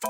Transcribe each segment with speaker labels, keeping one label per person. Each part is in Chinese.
Speaker 1: 大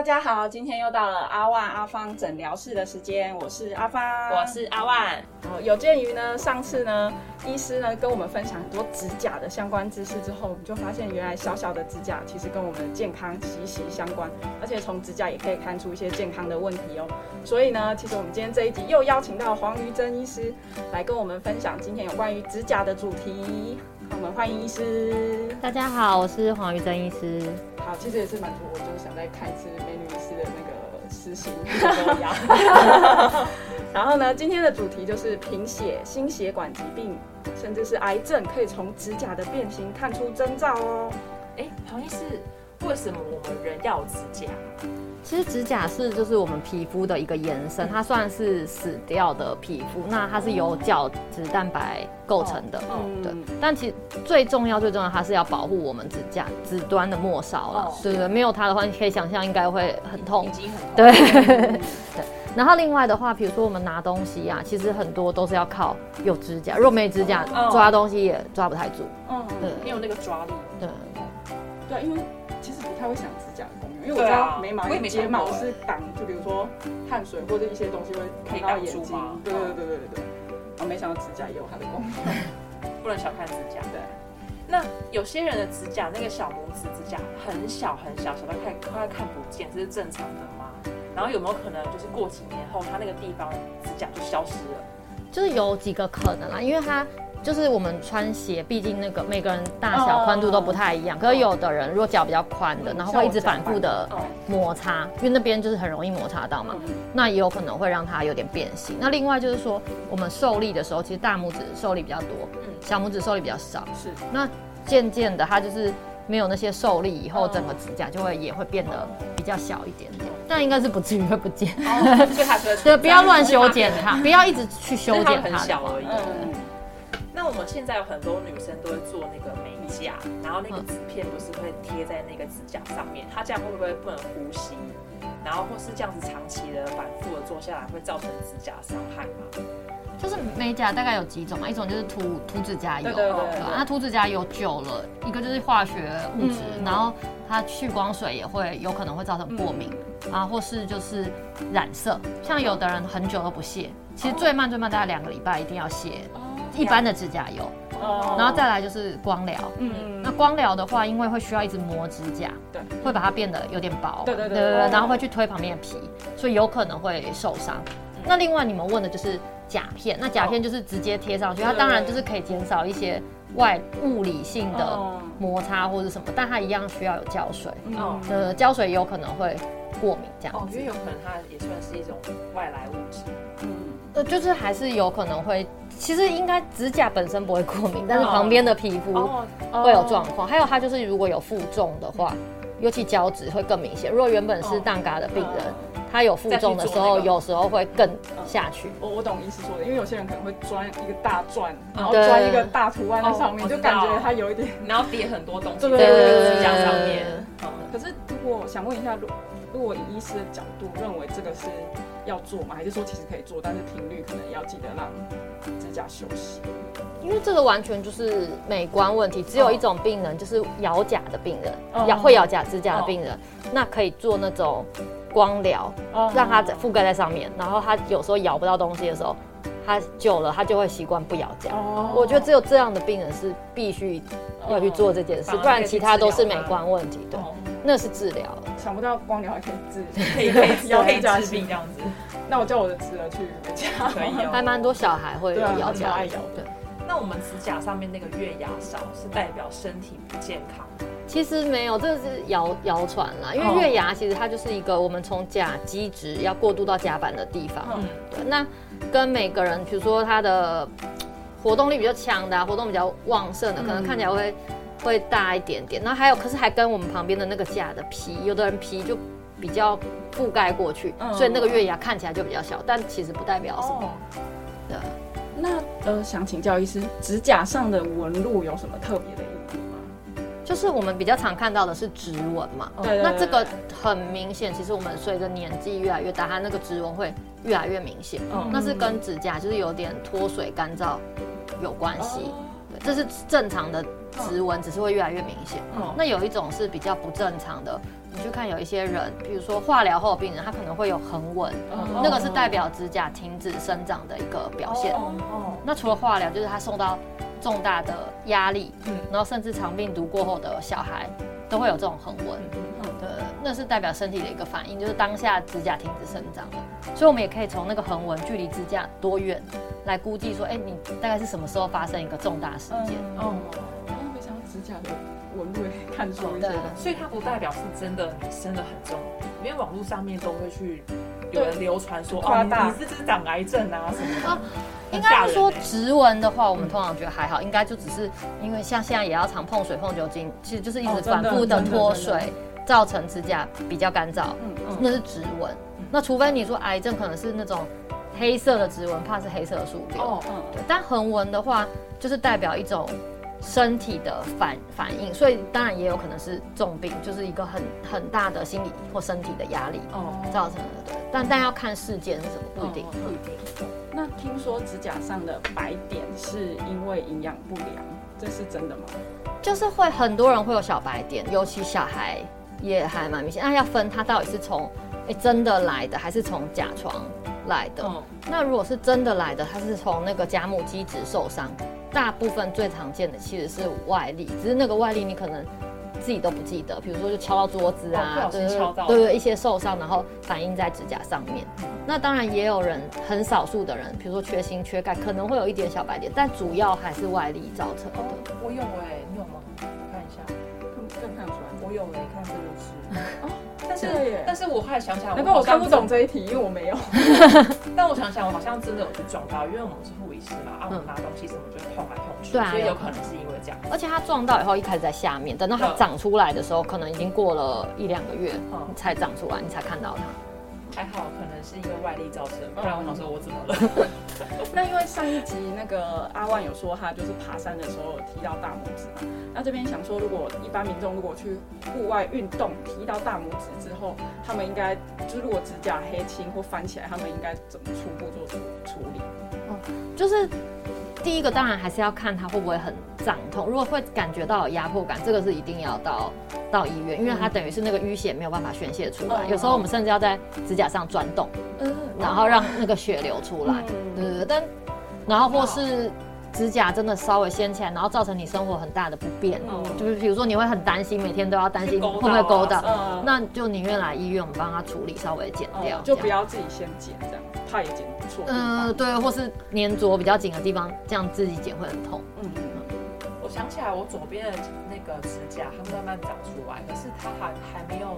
Speaker 1: 家好，今天又到了阿万阿芳诊疗室的时间，我是阿芳，
Speaker 2: 我是阿万。
Speaker 1: 好，有鉴于呢，上次呢，医师呢跟我们分享很多指甲的相关知识之后，我们就发现原来小小的指甲其实跟我们的健康息息相关，而且从指甲也可以看出一些健康的问题哦。所以呢，其实我们今天这一集又邀请到黄瑜珍医师来跟我们分享今天有关于指甲的主题。我们欢迎医师。
Speaker 3: 大家好，我是黄瑜珍医师。
Speaker 1: 好，其实也是蛮多，我就是想再看一次美女医师的那个私信一样。然后呢，今天的主题就是贫血、心血管疾病，甚至是癌症，可以从指甲的变形看出征兆哦。
Speaker 2: 哎，黄医师，为什么我们人要有指甲？
Speaker 3: 其实指甲是就是我们皮肤的一个延伸，它算是死掉的皮肤，那它是由角质蛋白构成的，对。但其实最重要最重要，它是要保护我们指甲指端的末梢了，对对？没有它的话，你可以想象应该会很痛，
Speaker 2: 已经很痛。
Speaker 3: 对对。然后另外的话，比如说我们拿东西啊，其实很多都是要靠有指甲，如果没指甲抓东西也抓不太住，
Speaker 2: 嗯，对，没有那个抓力，
Speaker 3: 对。
Speaker 1: 对，因为其实不太会想指甲的功能，因为我知道眉毛、睫毛是挡，就比如说汗水或者一些东西会看到眼睛。对对对对对对。我没想到指甲也有它的功能，
Speaker 2: 不能小看指甲。
Speaker 1: 对。
Speaker 2: 那有些人的指甲那个小拇指指甲很小很小，小到快快看不见，这是正常的吗？然后有没有可能就是过几年后，它那个地方指甲就消失了？
Speaker 3: 就是有几个可能啦，因为它。就是我们穿鞋，毕竟那个每个人大小宽度都不太一样。可是有的人如果脚比较宽的，然后会一直反复的摩擦，因为那边就是很容易摩擦到嘛，那也有可能会让它有点变形。那另外就是说，我们受力的时候，其实大拇指受力比较多，嗯小拇指受力比较少。
Speaker 1: 是。
Speaker 3: 那渐渐的，它就是没有那些受力以后，整个指甲就会也会变得比较小一点点。但应该是不至于会不见。对，不要乱修剪它，不要一直去修剪它。
Speaker 2: 小而已。那我们现在有很多女生都会做那个美甲，然后那个纸片不是会贴在那个指甲上面，它这样会不会不能呼吸？然后或是这样子长期的反复的做下来，会造成指甲伤害吗？
Speaker 3: 就是美甲大概有几种嘛，一种就是涂涂指甲油，
Speaker 1: 对对对，
Speaker 3: 那涂指甲油久了，一个就是化学物质，然后它去光水也会有可能会造成过敏啊，或是就是染色，像有的人很久都不卸，其实最慢最慢大概两个礼拜一定要卸。一般的指甲油，然后再来就是光疗。嗯，那光疗的话，因为会需要一直磨指甲，
Speaker 1: 对，
Speaker 3: 会把它变得有点薄。
Speaker 1: 对对对
Speaker 3: 对然后会去推旁边的皮，所以有可能会受伤。那另外你们问的就是甲片，那甲片就是直接贴上去，它当然就是可以减少一些外物理性的摩擦或者什么，但它一样需要有胶水。哦，呃，胶水有可能会过敏这样。
Speaker 2: 哦，因为有可能它也算是一种外来物质。
Speaker 3: 嗯，呃，就是还是有可能会。其实应该指甲本身不会过敏，但是旁边的皮肤会有状况。还有它就是如果有负重的话，尤其脚趾会更明显。如果原本是蛋嘎的病人，他有负重的时候，有时候会更下去。
Speaker 1: 我我懂意思说的，因为有些人可能会钻一个大钻，然后钻一个大图案在上面，就感觉它有一点，
Speaker 2: 然后叠很多东西在指甲上面。
Speaker 1: 可是如果想问一下，如如果以医师的角度认为这个是要做吗？还是说其实可以做，但是频率可能要记得让指甲休息？
Speaker 3: 因为这个完全就是美观问题。只有一种病人，就是咬甲的病人，咬会咬甲指甲的病人，那可以做那种光疗，让它覆盖在上面，然后他有时候咬不到东西的时候，他久了他就会习惯不咬甲。我觉得只有这样的病人是必须要去做这件事，不然其他都是美观问题。对。那是治疗，
Speaker 1: 想不到光疗还可以治，
Speaker 2: 可以可以咬甲治病这样子。
Speaker 1: 那我叫我的侄儿去
Speaker 2: 家，可以哦。
Speaker 3: 还蛮多小孩会咬甲，
Speaker 1: 爱咬
Speaker 3: 的。
Speaker 2: 那我们指甲上面那个月牙少，是代表身体不健康？
Speaker 3: 其实没有，这个是谣谣传啦。因为月牙其实它就是一个我们从甲基质要过渡到甲板的地方。嗯，对。那跟每个人，比如说他的活动力比较强的，活动比较旺盛的，可能看起来会。会大一点点，然后还有，可是还跟我们旁边的那个甲的皮，有的人皮就比较覆盖过去，所以那个月牙看起来就比较小，但其实不代表什么。对。
Speaker 1: 那呃，想请教医师，指甲上的纹路有什么特别的意义吗？
Speaker 3: 就是我们比较常看到的是指纹嘛，
Speaker 1: 对对
Speaker 3: 那这个很明显，其实我们随着年纪越来越大，它那个指纹会越来越明显。
Speaker 2: 嗯
Speaker 3: 那是跟指甲就是有点脱水干燥有关系。这是正常的指纹，只是会越来越明显。
Speaker 2: 嗯
Speaker 3: 那有一种是比较不正常的，你去看有一些人，比如说化疗后的病人，他可能会有横纹，
Speaker 1: 嗯
Speaker 3: 那个是代表指甲停止生长的一个表现。
Speaker 2: 哦哦，
Speaker 3: 那除了化疗，就是他受到重大的压力，
Speaker 2: 嗯
Speaker 3: 然后甚至肠病毒过后的小孩都会有这种横纹。对，那是代表身体的一个反应，就是当下指甲停止生长了，所以我们也可以从那个横纹距离指甲多远来估计说，哎、你大概是什么时候发生一个重大事件？
Speaker 1: 哦，然后没想到指甲的纹路也看出一些
Speaker 3: 对
Speaker 2: 所以它不代表是真的你生的很重，因为网络上面都会去有人流传说哦，你
Speaker 1: 夸大。
Speaker 2: 你是不是长癌症啊什么的
Speaker 3: 啊，应该是说
Speaker 2: 欸
Speaker 3: 直纹的话，我们通常觉得还好，应该就只是因为像现在也要常碰水碰酒精，其实就是一直反复的脱水，造成指甲比较干燥，
Speaker 1: 嗯嗯。
Speaker 3: 那是直纹。那除非你说癌症可能是那种黑色的指纹，怕是黑色的树瘤。
Speaker 2: 哦，
Speaker 1: 嗯。
Speaker 3: 对，但横纹的话，就是代表一种身体的反反应，所以当然也有可能是重病，就是一个很很大的心理或身体的压力
Speaker 2: 哦，
Speaker 3: 造成的。对，但但要看事件是什么，不一定。
Speaker 1: 嗯不一定。那听说指甲上的白点是因为营养不良，这是真的吗？
Speaker 3: 就是会很多人会有小白点，尤其小孩也还蛮明显。那要分它到底是从诶真的来的，还是从甲床来的。
Speaker 2: 哦
Speaker 3: 那如果是真的来的，它是从那个甲母基质受伤，大部分最常见的其实是外力，只是那个外力你可能自己都不记得，比如说就敲到桌子啊，对对，一些受伤，然后反映在指甲上面。那当然也有人，很少数的人，比如说缺锌、缺钙，可能会有一点小白点，但主要还是外力造成的。
Speaker 2: 哦，我有哎，你有吗？我看一下，
Speaker 1: 更更看得出来。
Speaker 2: 我有哎，看这就是。但是但是我后来想想，
Speaker 1: 难怪我看不懂这一题，因为我没有。
Speaker 2: 但我想想，我好像真的有去撞到，因为我们是护理师嘛，啊，我们拿东西什么就碰来碰去，
Speaker 3: 对啊
Speaker 2: 所以有可能是因为这样。
Speaker 3: 而且它撞到以后，一开始在下面，等到它
Speaker 2: 嗯
Speaker 3: 长出来的时候，可能已经过了一两个月，
Speaker 2: 嗯
Speaker 3: 你才长出来，你才看到它。
Speaker 2: 还好，可能是因为外力造成，不然我想说我怎么了？
Speaker 1: 那因为上一集那个阿万有说他就是爬山的时候有踢到大拇指嘛，那这边想说，如果一般民众如果去户外运动踢到大拇指之后，他们应该就是如果指甲黑青或翻起来，他们应该怎么初步做处处理？
Speaker 3: 就是第一个，当然还是要看它会不会很胀痛。如果会感觉到有压迫感，这个是一定要到到医院，因为它等于是那个淤血没有办法宣泄出来。
Speaker 1: 嗯
Speaker 3: 有时候我们甚至要在指甲上钻洞，
Speaker 1: 嗯，
Speaker 3: 然后让那个血流出来。对对对，但然后或是指甲真的稍微掀起来，然后造成你生活很大的不便，
Speaker 1: 嗯
Speaker 3: 就是比如说你会很担心，每天都要担心会不会勾到那就宁愿来医院，我们帮他处理，稍微剪掉。
Speaker 1: 嗯，就不要自己先剪这样，怕也剪错地
Speaker 3: 嗯，
Speaker 1: 方。
Speaker 3: 对，或是粘着比较紧的地方，这样自己剪会很痛。
Speaker 1: 嗯
Speaker 2: 想起来，我左边的那个指甲它慢慢长出来，可是它还还没有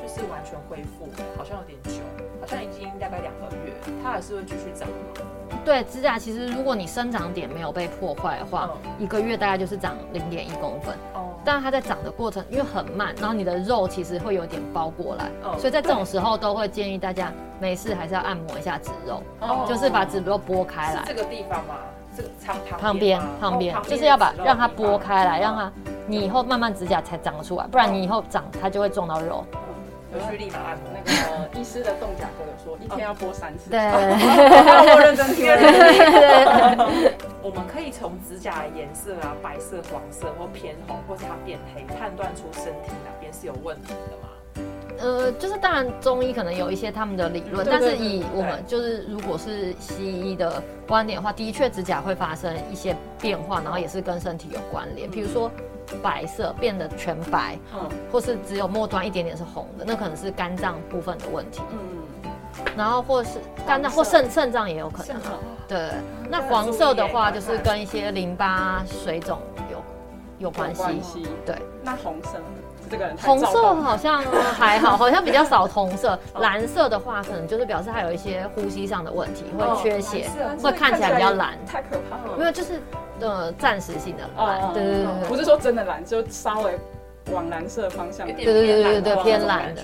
Speaker 2: 就是完全恢复，好像有点久，好像已经大概两个月，它还是会继续长吗？
Speaker 3: 对，指甲其实如果你生长点没有被破坏的话，一个月大概就是长零点一公分。
Speaker 2: 哦，
Speaker 3: 但它在长的过程因为很慢，然后你的肉其实会有点包过来，
Speaker 2: 嗯
Speaker 3: 所以在这种时候都会建议大家没事还是要按摩一下指肉，
Speaker 2: 哦
Speaker 3: 就是把指肉拨开来
Speaker 2: 这。个地方吗？这个旁
Speaker 3: 旁
Speaker 2: 旁
Speaker 3: 边旁边
Speaker 2: 哦
Speaker 3: 就是要把让它拨开来，让它你以后慢慢指甲才长得出来，不然你以后长它就会撞到肉。
Speaker 2: 有去立马按摩。
Speaker 1: 那个医师的动甲哥有说，一天要播三次。
Speaker 3: 对，
Speaker 1: 我认真听了。
Speaker 2: 我们可以从指甲的颜色啊，白色、黄色或偏红，或是它变黑，判断出身体哪边是有问题的吗？
Speaker 3: 呃，就是当然中医可能有一些他们的理论，但是以我们就是如果是西医的观点的话，的确指甲会发生一些变化，然后也是跟身体有关联，比如说白色变得全白，
Speaker 1: 嗯。
Speaker 3: 或是只有末端一点点是红的，那可能是肝脏部分的问题，
Speaker 1: 嗯，
Speaker 3: 然后或是肝脏或肾肾脏也有可能对，那
Speaker 2: 要
Speaker 3: 黄色的话就是跟一些淋巴水肿有有关系。
Speaker 1: 关系。
Speaker 3: 对，
Speaker 1: 那红色呢这个人太
Speaker 3: 红色好像还好，好像比较少红色。蓝色的话，可能就是表示他有一些呼吸上的问题，会缺血，会看起来比较蓝。
Speaker 1: 太可怕了。
Speaker 3: 没有，就是呃暂时性的蓝。对对对。
Speaker 1: 不是说真的蓝，就稍微往蓝色方向。
Speaker 3: 对对对对对
Speaker 2: 偏
Speaker 3: 偏蓝的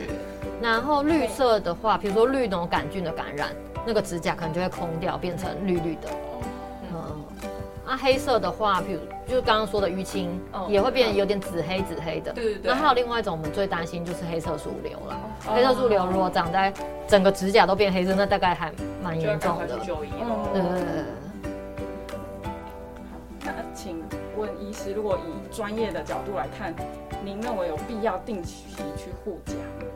Speaker 3: 然后绿色的话，比如说绿脓杆菌的感染，那个指甲可能就会空掉，变成绿绿的。黑色的话，比如就是刚刚说的淤青，
Speaker 2: 哦
Speaker 3: 也会变有点紫黑紫黑的。
Speaker 2: 对对对
Speaker 3: 那还有另外一种，我们最担心就是黑色素瘤了。
Speaker 2: 哦
Speaker 3: 黑色素瘤如果长在整个指甲都变黑色，那大概还蛮严重的。
Speaker 2: 去就医
Speaker 1: 嗯
Speaker 2: 了。
Speaker 3: 对对对对
Speaker 1: 那请问医师，如果以专业的角度来看，您认为有必要定期去护甲吗？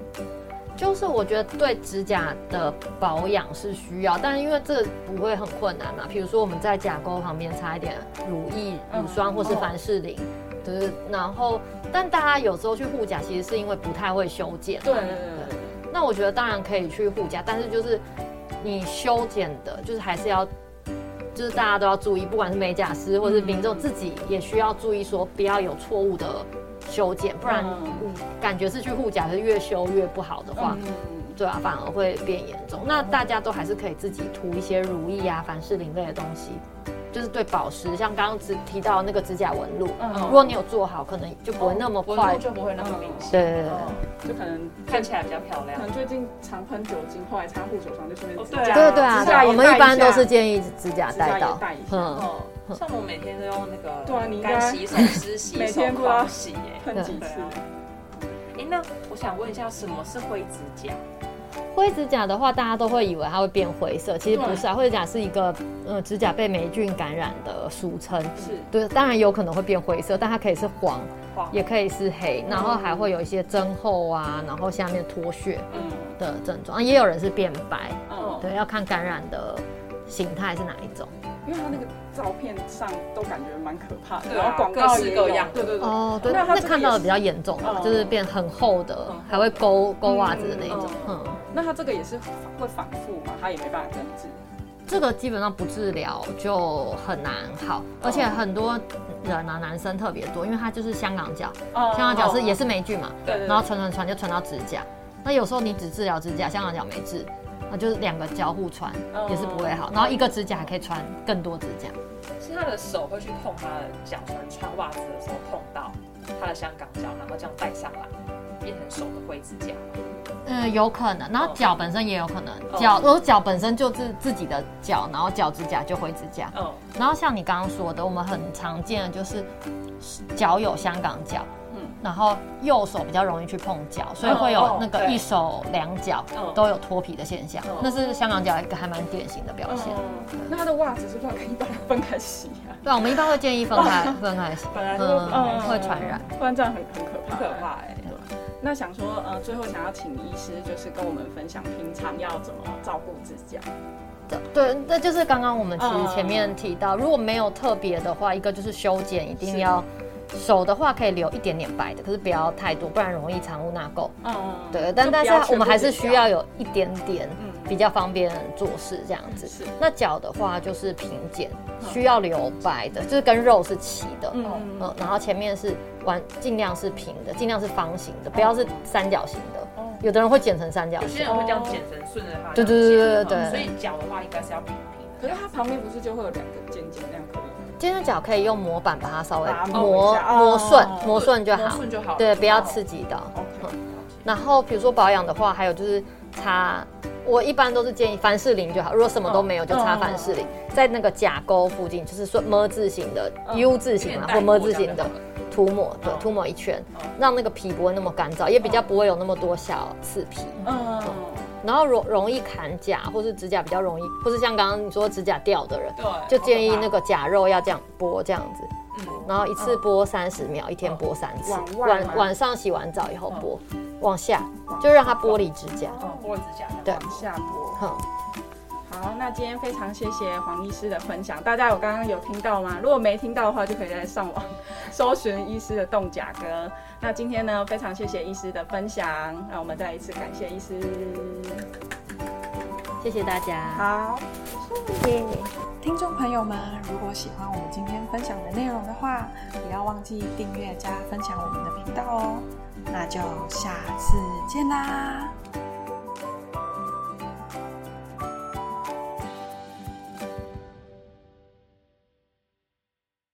Speaker 3: 就是我觉得对指甲的保养是需要，但是因为这个不会很困难嘛。比如说我们在甲沟旁边擦一点乳液、
Speaker 1: 嗯
Speaker 3: 乳霜或是凡士林，对，然后但大家有时候去护甲，其实是因为不太会修剪。
Speaker 1: 对对对对
Speaker 3: 那我觉得当然可以去护甲，但是就是你修剪的，就是还是要，就是大家都要注意，不管是美甲师或是民众自己也需要注意，说不要有错误的修剪，不然感觉是去护甲，是越修越不好的话，
Speaker 1: 嗯，
Speaker 3: 对啊，反而会变严重。那大家都还是可以自己涂一些如意啊、凡士林类的东西，就是对保湿，像刚刚只提到那个指甲纹路，
Speaker 1: 嗯
Speaker 3: 如果你有做好，可能就不会那么快。
Speaker 2: 就不会那么明显，
Speaker 3: 对对对对
Speaker 2: 嗯
Speaker 1: 就可能
Speaker 2: 看起来比较漂亮。
Speaker 1: 可能最近常喷酒精，后来擦护手霜就顺便指甲
Speaker 2: 哦对啊
Speaker 3: 对对啊，
Speaker 1: 指甲也
Speaker 3: 我们一般都是建议指甲
Speaker 1: 指甲也
Speaker 3: 带到
Speaker 1: 带一下，
Speaker 3: 嗯，
Speaker 2: 嗯，像我每天都用那个
Speaker 1: 对啊你应该
Speaker 2: 干洗手湿洗手洗耶。
Speaker 1: 喷几次
Speaker 2: 对啊。哎，那我想问一下，什么是灰指甲？
Speaker 3: 灰指甲的话，大家都会以为它会变灰色，其实不是啊。灰指甲是一个呃指甲被霉菌感染的俗称，
Speaker 1: 是。
Speaker 3: 对，当然有可能会变灰色，但它可以是黄，
Speaker 2: 黄。
Speaker 3: 也可以是黑，然后还会有一些增厚啊，然后下面脱屑
Speaker 1: 嗯。
Speaker 3: 的症状，啊也有人是变白，
Speaker 1: 嗯，
Speaker 3: 对，要看感染的形态是哪一种。
Speaker 1: 因为它那个照片上都感觉蛮可怕的，
Speaker 2: 对啊
Speaker 1: 然后广告也有对对对。
Speaker 3: 哦，对，
Speaker 1: 那
Speaker 3: 看到的比较严重就是变很厚的
Speaker 2: 嗯，
Speaker 3: 还会勾勾袜子的那一种
Speaker 1: 嗯。
Speaker 3: 嗯，
Speaker 1: 那他这个也是会反复嘛，他也没办法根治。
Speaker 3: 这个基本上不治疗就很难好，而且很多人啊，男生特别多，因为他就是香港脚，
Speaker 1: 哦
Speaker 3: 香港脚是也是霉菌嘛，
Speaker 1: 对对，
Speaker 3: 然后传传传就传到指甲。那有时候你只治疗指甲，香港脚没治，那就是两个交互传
Speaker 1: 哦
Speaker 3: 也是不会好，然后一个指甲还可以传更多指甲。
Speaker 2: 是他的手会去碰他的脚，可能穿袜子的时候碰到他的香港脚，然后这样带上来，变成手的灰指甲。
Speaker 3: 嗯，有可能，然后脚本身也有可能，
Speaker 2: 哦
Speaker 3: 脚如果脚本身就是自己的脚，然后脚指甲就灰指甲。
Speaker 2: 嗯，
Speaker 3: 然后像你刚刚说的，我们很常见的就是脚有香港脚，
Speaker 1: 嗯
Speaker 3: 然后右手比较容易去碰脚，所以会有
Speaker 2: 哦
Speaker 3: 那个一手两脚
Speaker 2: 嗯
Speaker 3: 都有脱皮的现象
Speaker 2: 嗯，
Speaker 3: 那是香港脚一个还蛮典型的表现。
Speaker 1: 嗯，那他的袜子是不是要跟一般人分开洗啊？
Speaker 3: 对啊，我们一般会建议分开 分开洗，
Speaker 2: 本来就会
Speaker 3: 嗯，会传染。
Speaker 1: 不然这样很很可怕。
Speaker 2: 可怕哎。
Speaker 1: 那想说，呃，最后想要请医师，就是跟我们分享平常要怎么照顾指甲。
Speaker 3: 对，那就是刚刚我们其实
Speaker 1: 嗯
Speaker 3: 前面提到，如果没有特别的话，一个就是修剪一定要手的话可以留一点点白的，可是不要太多，不然容易藏污纳垢。
Speaker 1: 嗯，
Speaker 3: 对，但但是我们还是需要有一点点
Speaker 1: 嗯
Speaker 3: 比较方便做事这样子。
Speaker 1: 是，
Speaker 3: 那脚的话就是平剪，需要留白的，就是跟肉是齐的。
Speaker 1: 嗯
Speaker 3: 嗯，然后前面是完，尽量是平的，尽量是方形的，不要是三角形的。
Speaker 1: 哦
Speaker 3: 有的人会剪成三角形
Speaker 2: 有些。人会这样剪成顺着它。
Speaker 3: 对对对对对
Speaker 2: 嗯所以脚的话应该是要平平的。
Speaker 1: 可是它旁边不是就会有两个尖尖那样可以吗？
Speaker 3: 尖的角可以用模板把它稍微
Speaker 1: 磨
Speaker 3: 磨顺
Speaker 1: 哦，
Speaker 3: 磨顺就好。
Speaker 2: 顺就好。
Speaker 3: 对，不要
Speaker 2: 哦
Speaker 3: 刺激到。
Speaker 1: OK，
Speaker 3: 然后比如说保养的话，还有就是擦，我一般都是建议凡士林就好。如果什么都没有，就擦凡士林，在那个甲沟附近，就是说么字形的、
Speaker 1: 嗯。
Speaker 3: U 字形嘛，或么字形的涂抹，对，涂抹一圈，让那个皮不会那么干燥，也比较不会有那么多小刺皮。
Speaker 1: 嗯，
Speaker 3: 然后容容易砍甲，或是指甲比较容易，或是像刚刚你说指甲掉的人，
Speaker 2: 对，
Speaker 3: 就建议那
Speaker 2: 个
Speaker 3: 个甲肉要这样剥这样子。
Speaker 2: 嗯。
Speaker 3: 然后一次剥三十秒，一天剥三次晚晚上洗完澡以后剥，往下就让它剥离指甲。
Speaker 2: 哦，玻璃指甲。
Speaker 3: 对
Speaker 1: 往下播。
Speaker 3: 哼，
Speaker 1: 好，那今天非常谢谢黄医师的分享，大家有刚刚有听到吗？如果没听到的话，就可以在上网搜寻医师的动甲歌。那今天呢，非常谢谢医师的分享，那我们再一次感谢医师。
Speaker 3: 谢谢大家。
Speaker 1: 好，
Speaker 3: 谢谢。
Speaker 4: 听众朋友们，如果喜欢我们今天分享的内容的话，不要忘记订阅加分享我们的频道哦。那就下次见啦！